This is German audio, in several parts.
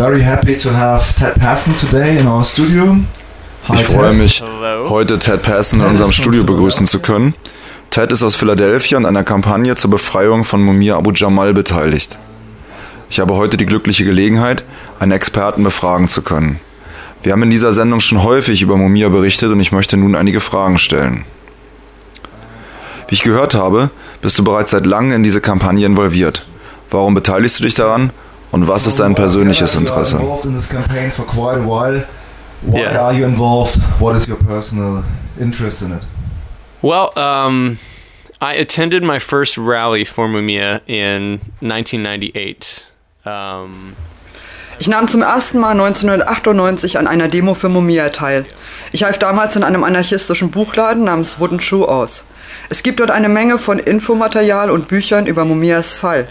very happy to have Ted Passon today in our studio. Hi, ich freue mich, heute Ted Passon in unserem Studio begrüßen zu können. Ted ist aus Philadelphia an einer Kampagne zur Befreiung von Mumia Abu Jamal beteiligt. Ich habe heute die glückliche Gelegenheit, einen Experten befragen zu können. Wir haben in dieser Sendung schon häufig über Mumia berichtet und ich möchte nun einige Fragen stellen. Wie ich gehört habe, bist du bereits seit langem in diese Kampagne involviert. Warum beteiligst du dich daran und was ist dein persönliches Interesse? Why yeah. are you involved? What is your personal interest in it? Well, um, I attended my first rally for Mumia in 1998. Um, ich nahm zum ersten Mal 1998 an einer Demo für Mumia teil. Ich half damals in einem anarchistischen Buchladen namens Wooden Shoe aus. Es gibt dort eine Menge von Infomaterial und Büchern über Mumias Fall.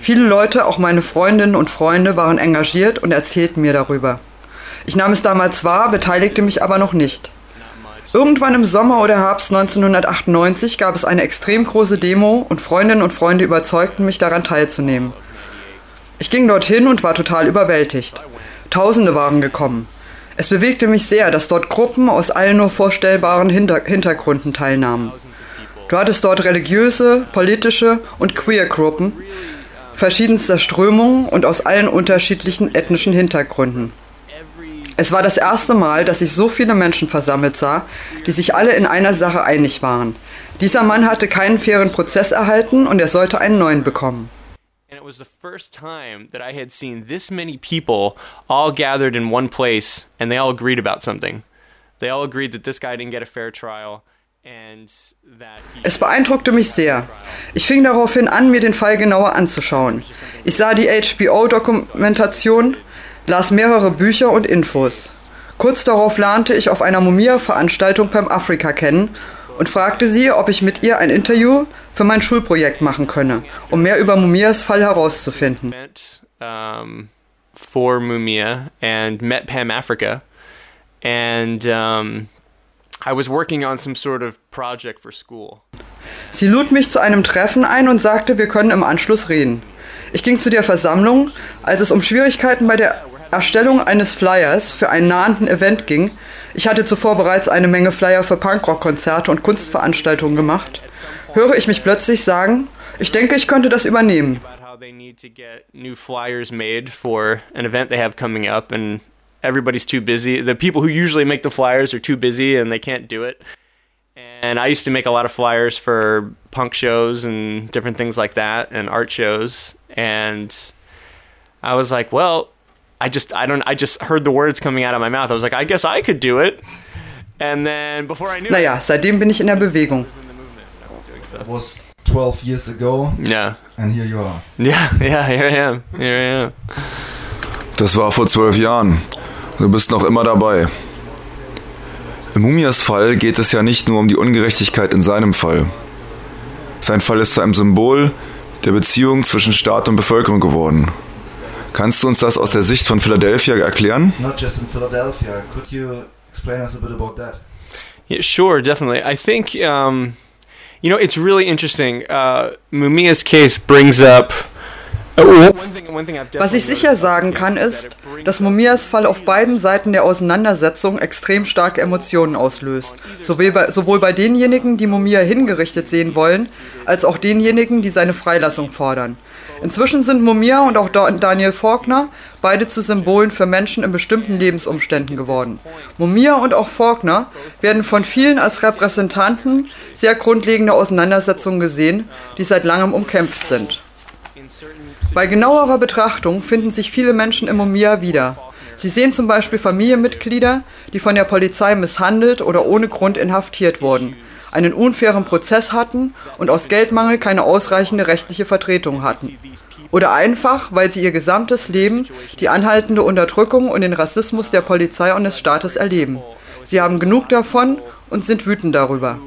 Viele Leute, auch meine Freundinnen und Freunde, waren engagiert und erzählten mir darüber. Ich nahm es damals wahr, beteiligte mich aber noch nicht. Irgendwann im Sommer oder Herbst 1998 gab es eine extrem große Demo und Freundinnen und Freunde überzeugten mich daran teilzunehmen. Ich ging dorthin und war total überwältigt. Tausende waren gekommen. Es bewegte mich sehr, dass dort Gruppen aus allen nur vorstellbaren Hinter Hintergründen teilnahmen. Du hattest dort religiöse, politische und queer Gruppen verschiedenster Strömungen und aus allen unterschiedlichen ethnischen Hintergründen. Es war das erste Mal, dass ich so viele Menschen versammelt sah, die sich alle in einer Sache einig waren. Dieser Mann hatte keinen fairen Prozess erhalten und er sollte einen neuen bekommen. And it was the first time that I had seen this many people all gathered in one place and they all agreed about something. They all agreed that this guy didn't get a fair trial. Es beeindruckte mich sehr. Ich fing daraufhin an, mir den Fall genauer anzuschauen. Ich sah die HBO-Dokumentation, las mehrere Bücher und Infos. Kurz darauf lernte ich auf einer Mumia-Veranstaltung beim Afrika kennen und fragte sie, ob ich mit ihr ein Interview für mein Schulprojekt machen könne, um mehr über Mumias Fall herauszufinden. For Mumia and met Pam Africa and um, I was working on some sort of project for school. Sie lud mich zu einem Treffen ein und sagte, wir können im Anschluss reden. Ich ging zu der Versammlung, als es um Schwierigkeiten bei der Erstellung eines Flyers für einen nahenden Event ging. Ich hatte zuvor bereits eine Menge Flyer für Punkrock-Konzerte und Kunstveranstaltungen gemacht. Höre ich mich plötzlich sagen, ich denke, ich könnte das übernehmen. Everybody's too busy. The people who usually make the flyers are too busy and they can't do it. And I used to make a lot of flyers for punk shows and different things like that and art shows. And I was like, well, I just I don't I just heard the words coming out of my mouth. I was like, I guess I could do it. And then before I knew Naja, seitdem bin ich in der Bewegung. That was 12 years ago. Yeah. And here you are. Yeah, yeah, here I am. Here I am. Das war vor zwölf Jahren. Du bist noch immer dabei. Im Mumias Fall geht es ja nicht nur um die Ungerechtigkeit in seinem Fall. Sein Fall ist zu einem Symbol der Beziehung zwischen Staat und Bevölkerung geworden. Kannst du uns das aus der Sicht von Philadelphia erklären? Not just in Philadelphia. Could you explain us a bit about that? Yeah, sure, definitely. I think um, you know it's really interesting. Uh, Mumia's case brings up was ich sicher sagen kann, ist, dass Mumias Fall auf beiden Seiten der Auseinandersetzung extrem starke Emotionen auslöst. Sowohl bei, sowohl bei denjenigen, die Mumia hingerichtet sehen wollen, als auch denjenigen, die seine Freilassung fordern. Inzwischen sind Mumia und auch Daniel Faulkner beide zu Symbolen für Menschen in bestimmten Lebensumständen geworden. Mumia und auch Faulkner werden von vielen als Repräsentanten sehr grundlegender Auseinandersetzungen gesehen, die seit langem umkämpft sind. Bei genauerer Betrachtung finden sich viele Menschen im Mumia wieder. Sie sehen zum Beispiel Familienmitglieder, die von der Polizei misshandelt oder ohne Grund inhaftiert wurden, einen unfairen Prozess hatten und aus Geldmangel keine ausreichende rechtliche Vertretung hatten. Oder einfach, weil sie ihr gesamtes Leben die anhaltende Unterdrückung und den Rassismus der Polizei und des Staates erleben. Sie haben genug davon und sind wütend darüber.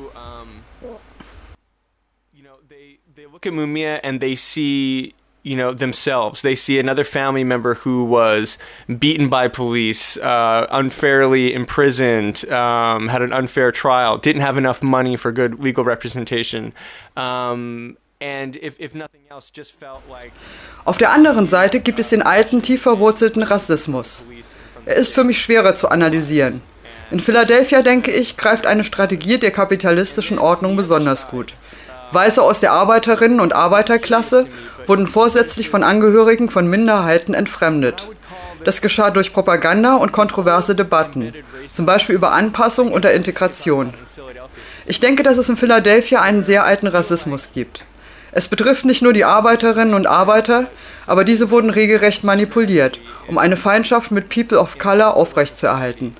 look at Mumia and they see you know themselves they see another family member who was beaten by police uh, unfairly imprisoned um, had an unfair trial didn't have enough money for good legal representation um, Auf der anderen Seite gibt es den alten, tief verwurzelten Rassismus. Er ist für mich schwerer zu analysieren. In Philadelphia, denke ich, greift eine Strategie der kapitalistischen Ordnung besonders gut. Weiße aus der Arbeiterinnen- und Arbeiterklasse wurden vorsätzlich von Angehörigen von Minderheiten entfremdet. Das geschah durch Propaganda und kontroverse Debatten, zum Beispiel über Anpassung oder Integration. Ich denke, dass es in Philadelphia einen sehr alten Rassismus gibt. Es betrifft nicht nur die Arbeiterinnen und Arbeiter, aber diese wurden regelrecht manipuliert, um eine Feindschaft mit People of Color aufrechtzuerhalten.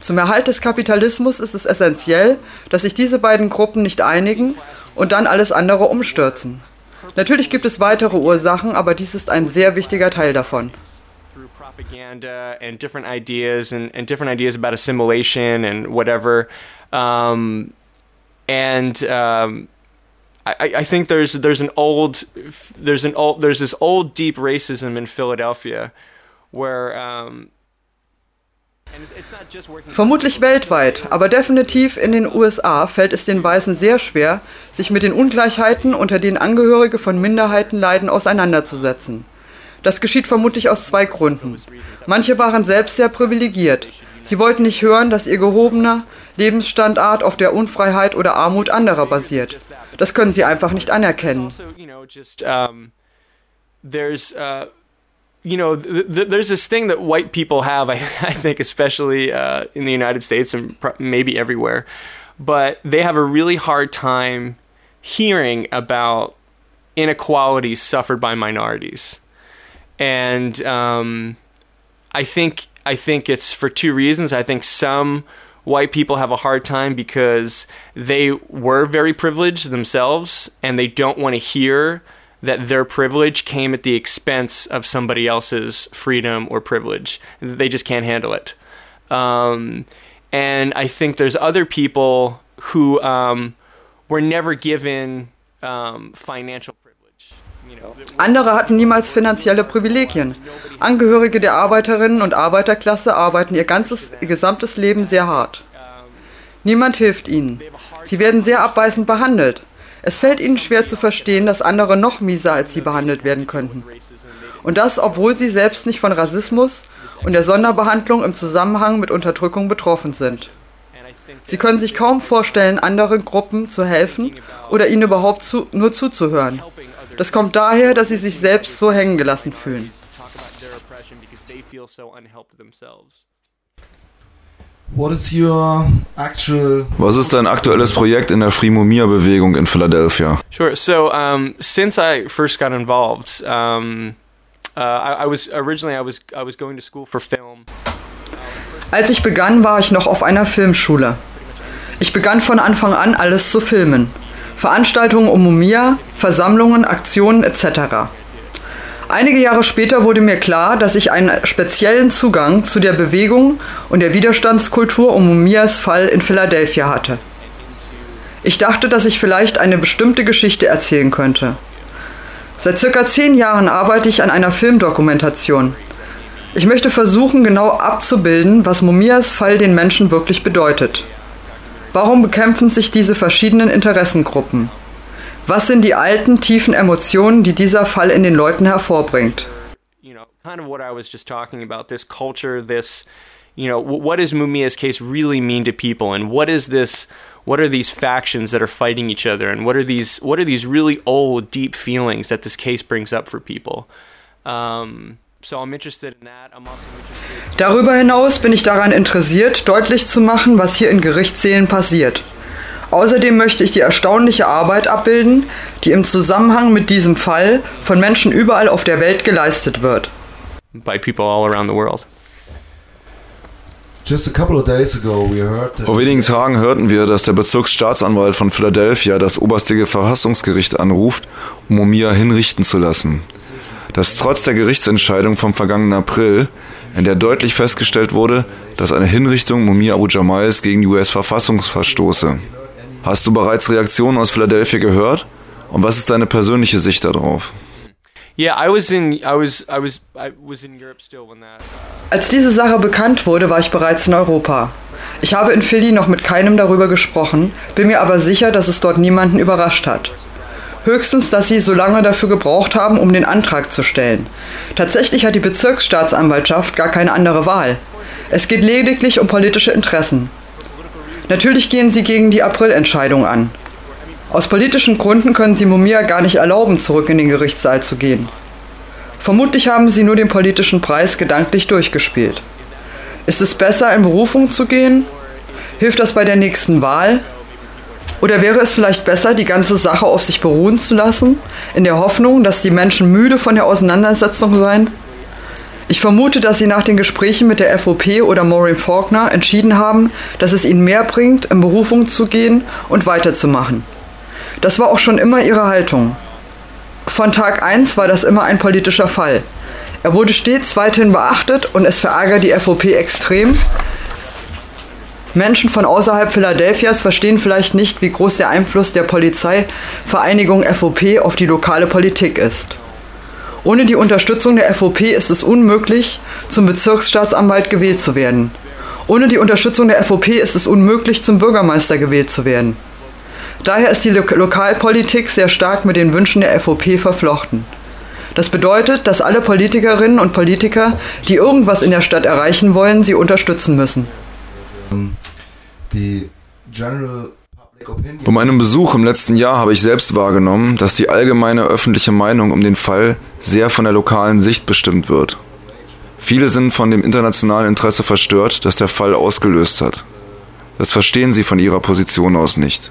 Zum Erhalt des Kapitalismus ist es essentiell, dass sich diese beiden Gruppen nicht einigen und dann alles andere umstürzen. Natürlich gibt es weitere Ursachen, aber dies ist ein sehr wichtiger Teil davon. and um, I, I think there's there's an old there's an old there's this old deep racism in Philadelphia where um, Vermutlich weltweit, aber definitiv in den USA fällt es den Weißen sehr schwer, sich mit den Ungleichheiten, unter denen Angehörige von Minderheiten leiden, auseinanderzusetzen. Das geschieht vermutlich aus zwei Gründen. Manche waren selbst sehr privilegiert. Sie wollten nicht hören, dass ihr gehobener Lebensstandard auf der Unfreiheit oder Armut anderer basiert. Das können sie einfach nicht anerkennen. There's, uh, you know, th- th- there's this thing that white people have, I, I think, especially uh, in the United States and maybe everywhere, but they have a really hard time hearing about inequalities suffered by minorities. And um, I think I think it's for two reasons. I think some white people have a hard time because they were very privileged themselves and they don't want to hear that their privilege came at the expense of somebody else's freedom or privilege. They just can't handle it. Um, and I think there's other people who um, were never given um, financial privilege. Andere hatten niemals finanzielle Privilegien. Angehörige der Arbeiterinnen und Arbeiterklasse arbeiten ihr ganzes, ihr gesamtes Leben sehr hart. Niemand hilft ihnen. Sie werden sehr abweisend behandelt. Es fällt ihnen schwer zu verstehen, dass andere noch mieser als sie behandelt werden könnten. Und das, obwohl sie selbst nicht von Rassismus und der Sonderbehandlung im Zusammenhang mit Unterdrückung betroffen sind. Sie können sich kaum vorstellen, anderen Gruppen zu helfen oder ihnen überhaupt zu, nur zuzuhören. Das kommt daher, dass sie sich selbst so hängen gelassen fühlen. Was ist dein aktuelles Projekt in der Free Mumia Bewegung in Philadelphia? Sure. So, um, since I first got involved, um, uh, I, I was originally I was I was going to school for film. Als ich begann, war ich noch auf einer Filmschule. Ich begann von Anfang an alles zu filmen. Veranstaltungen um Mumia, Versammlungen, Aktionen etc. Einige Jahre später wurde mir klar, dass ich einen speziellen Zugang zu der Bewegung und der Widerstandskultur um Mumias Fall in Philadelphia hatte. Ich dachte, dass ich vielleicht eine bestimmte Geschichte erzählen könnte. Seit circa zehn Jahren arbeite ich an einer Filmdokumentation. Ich möchte versuchen, genau abzubilden, was Mumias Fall den Menschen wirklich bedeutet. Warum bekämpfen sich diese verschiedenen Interessengruppen? Was sind die alten, tiefen Emotionen, die dieser Fall in den Leuten hervorbringt? You know, kind of what I was just talking about, this culture, this, you know, what does Mumia's case really mean to people and what is this what are these factions that are fighting each other and what are these what are these really old deep feelings that this case brings up for people? Um, so I'm interested in that. I'm also interested Darüber hinaus bin ich daran interessiert, deutlich zu machen, was hier in Gerichtssälen passiert. Außerdem möchte ich die erstaunliche Arbeit abbilden, die im Zusammenhang mit diesem Fall von Menschen überall auf der Welt geleistet wird. by people all around the world. Vor wenigen Tagen hörten wir, dass der Bezirksstaatsanwalt von Philadelphia das oberste Verfassungsgericht anruft, um Mumia hinrichten zu lassen. Das trotz der Gerichtsentscheidung vom vergangenen April, in der deutlich festgestellt wurde, dass eine Hinrichtung Mumia Abu Jamals gegen die US-Verfassung verstoße. Hast du bereits Reaktionen aus Philadelphia gehört? Und was ist deine persönliche Sicht darauf? Yeah, I was in I was I was I was in Europe still when that Als diese Sache bekannt wurde, war ich bereits in Europa. Ich habe in Philly noch mit keinem darüber gesprochen, bin mir aber sicher, dass es dort niemanden überrascht hat. Höchstens, dass sie so lange dafür gebraucht haben, um den Antrag zu stellen. Tatsächlich hat die Bezirksstaatsanwaltschaft gar keine andere Wahl. Es geht lediglich um politische Interessen. Natürlich gehen sie gegen die Aprilentscheidung an. Aus politischen Gründen können sie Mumia gar nicht erlauben, zurück in den Gerichtssaal zu gehen. Vermutlich haben sie nur den politischen Preis gedanklich durchgespielt. Ist es besser, in Berufung zu gehen? Hilft das bei der nächsten Wahl? Oder wäre es vielleicht besser, die ganze Sache auf sich beruhen zu lassen, in der Hoffnung, dass die Menschen müde von der Auseinandersetzung seien? Ich vermute, dass sie nach den Gesprächen mit der FOP oder Maureen Faulkner entschieden haben, dass es ihnen mehr bringt, in Berufung zu gehen und weiterzumachen. Das war auch schon immer ihre Haltung. Von Tag 1 war das immer ein politischer Fall. Er wurde stets weiterhin beachtet und es verärgert die FOP extrem, Menschen von außerhalb Philadelphias verstehen vielleicht nicht, wie groß der Einfluss der Polizeivereinigung FOP auf die lokale Politik ist. Ohne die Unterstützung der FOP ist es unmöglich, zum Bezirksstaatsanwalt gewählt zu werden. Ohne die Unterstützung der FOP ist es unmöglich, zum Bürgermeister gewählt zu werden. Daher ist die Lo Lokalpolitik sehr stark mit den Wünschen der FOP verflochten. Das bedeutet, dass alle Politikerinnen und Politiker, die irgendwas in der Stadt erreichen wollen, sie unterstützen müssen. Die General bei meinem Besuch im letzten Jahr habe ich selbst wahrgenommen, dass die allgemeine öffentliche Meinung um den Fall sehr von der lokalen Sicht bestimmt wird. Viele sind von dem internationalen Interesse verstört, das der Fall ausgelöst hat. Das verstehen sie von ihrer Position aus nicht.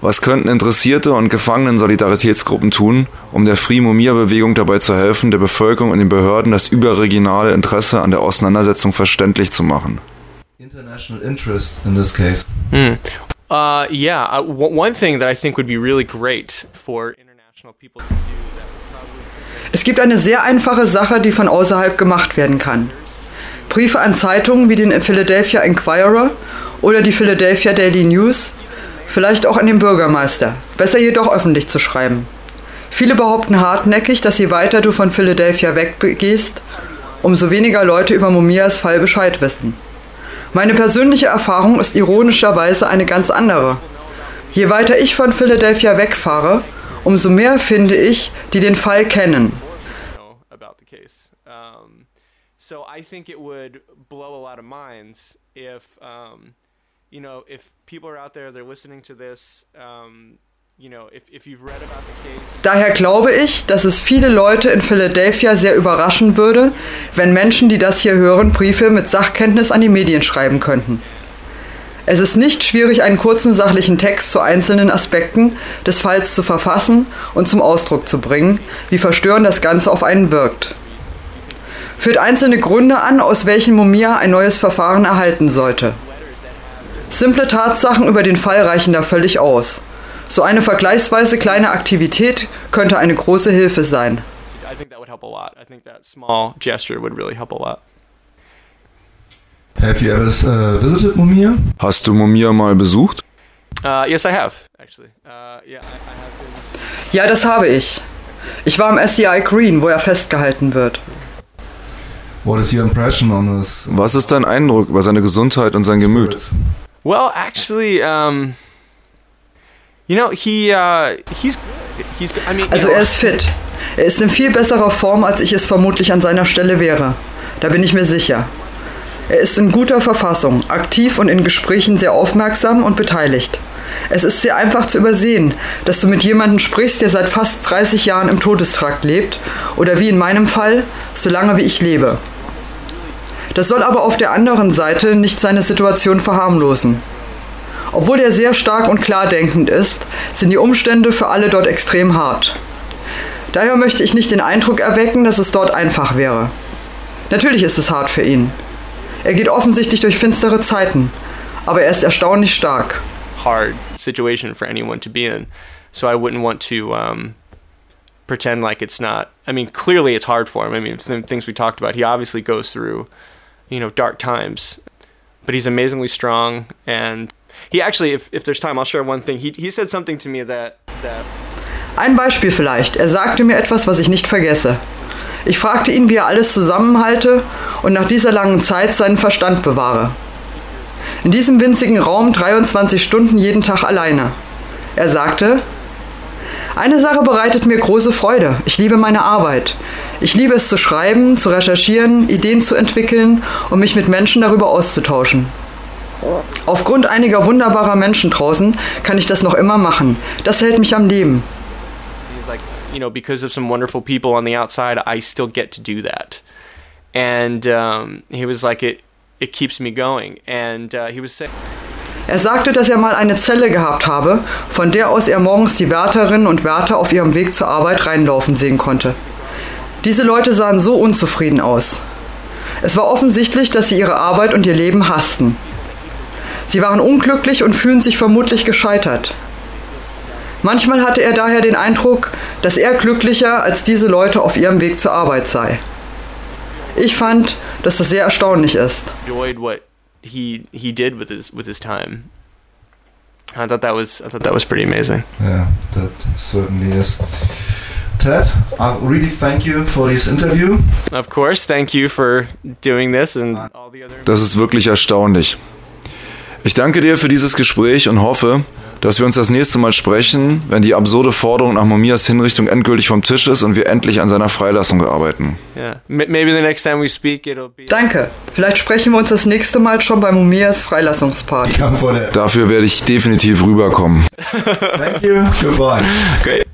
Was könnten Interessierte und Gefangenen-Solidaritätsgruppen tun, um der Free Mumia-Bewegung dabei zu helfen, der Bevölkerung und den Behörden das überregionale Interesse an der Auseinandersetzung verständlich zu machen? International interest in this case. Mm. Uh, yeah, uh, one thing that I think would be really great for international people to do. Es gibt eine sehr einfache Sache, die von außerhalb gemacht werden kann. Briefe an Zeitungen wie den Philadelphia Inquirer oder die Philadelphia Daily News Vielleicht auch an den Bürgermeister. Besser jedoch öffentlich zu schreiben. Viele behaupten hartnäckig, dass je weiter du von Philadelphia weggehst, umso weniger Leute über Mumias Fall Bescheid wissen. Meine persönliche Erfahrung ist ironischerweise eine ganz andere. Je weiter ich von Philadelphia wegfahre, umso mehr finde ich, die den Fall kennen. Daher glaube ich, dass es viele Leute in Philadelphia sehr überraschen würde, wenn Menschen, die das hier hören, Briefe mit Sachkenntnis an die Medien schreiben könnten. Es ist nicht schwierig, einen kurzen sachlichen Text zu einzelnen Aspekten des Falls zu verfassen und zum Ausdruck zu bringen, wie verstörend das Ganze auf einen wirkt. Führt einzelne Gründe an, aus welchen Mumia ein neues Verfahren erhalten sollte. Simple Tatsachen über den Fall reichen da völlig aus. So eine vergleichsweise kleine Aktivität könnte eine große Hilfe sein. Have you ever uh, visited Mumia? Hast du Mumia mal besucht? Uh, yes, I have, actually. Uh, yeah, I, I have ja, das habe ich. Ich war im SCI Green, wo er festgehalten wird. What is your impression on this? Was ist dein Eindruck über seine Gesundheit und sein Gemüt? Well, actually, um, you know, he, uh, he's, he's, I mean, also er ist fit. Er ist in viel besserer Form, als ich es vermutlich an seiner Stelle wäre. Da bin ich mir sicher. Er ist in guter Verfassung, aktiv und in Gesprächen sehr aufmerksam und beteiligt. Es ist sehr einfach zu übersehen, dass du mit jemandem sprichst, der seit fast 30 Jahren im Todestrakt lebt oder wie in meinem Fall, so lange wie ich lebe. Das soll aber auf der anderen Seite nicht seine Situation verharmlosen. Obwohl er sehr stark und klar denkend ist, sind die Umstände für alle dort extrem hart. Daher möchte ich nicht den Eindruck erwecken, dass es dort einfach wäre. Natürlich ist es hart für ihn. Er geht offensichtlich durch finstere Zeiten, aber er ist erstaunlich stark. Hard situation for anyone to be in. So I wouldn't want to um, pretend like it's not. I mean, clearly it's hard for him. I mean, things we talked about. He obviously goes through you know, dark times. But he's amazingly strong. And he actually, if, if there's time, I'll share one thing. He, he said something to me that, that. Ein Beispiel vielleicht. Er sagte mir etwas, was ich nicht vergesse. Ich fragte ihn, wie er alles zusammenhalte und nach dieser langen Zeit seinen Verstand bewahre. In diesem winzigen Raum 23 Stunden jeden Tag alleine. Er sagte, Eine Sache bereitet mir große Freude. Ich liebe meine Arbeit. Ich liebe es zu schreiben, zu recherchieren, Ideen zu entwickeln und mich mit Menschen darüber auszutauschen. Aufgrund einiger wunderbarer Menschen draußen kann ich das noch immer machen. Das hält mich am Leben. you know, because of some wonderful people on the outside, I still get to do that. And um, he was like, it, it keeps me going. And uh, he was saying. Er sagte, dass er mal eine Zelle gehabt habe, von der aus er morgens die Wärterinnen und Wärter auf ihrem Weg zur Arbeit reinlaufen sehen konnte. Diese Leute sahen so unzufrieden aus. Es war offensichtlich, dass sie ihre Arbeit und ihr Leben hassten. Sie waren unglücklich und fühlen sich vermutlich gescheitert. Manchmal hatte er daher den Eindruck, dass er glücklicher als diese Leute auf ihrem Weg zur Arbeit sei. Ich fand, dass das sehr erstaunlich ist. He he did with his with his time. I thought that was I thought that was pretty amazing. Yeah, that certainly is. Ted, I really thank you for this interview. Of course, thank you for doing this and all the other. Das ist wirklich erstaunlich. Ich danke dir für dieses Gespräch und hoffe, dass wir uns das nächste Mal sprechen, wenn die absurde Forderung nach Momias Hinrichtung endgültig vom Tisch ist und wir endlich an seiner Freilassung arbeiten. Yeah. Maybe the next time we speak, it'll be. Danke. Vielleicht sprechen wir uns das nächste Mal schon bei Momias Freilassungsparty. Dafür werde ich definitiv rüberkommen. Thank you. Goodbye. Great.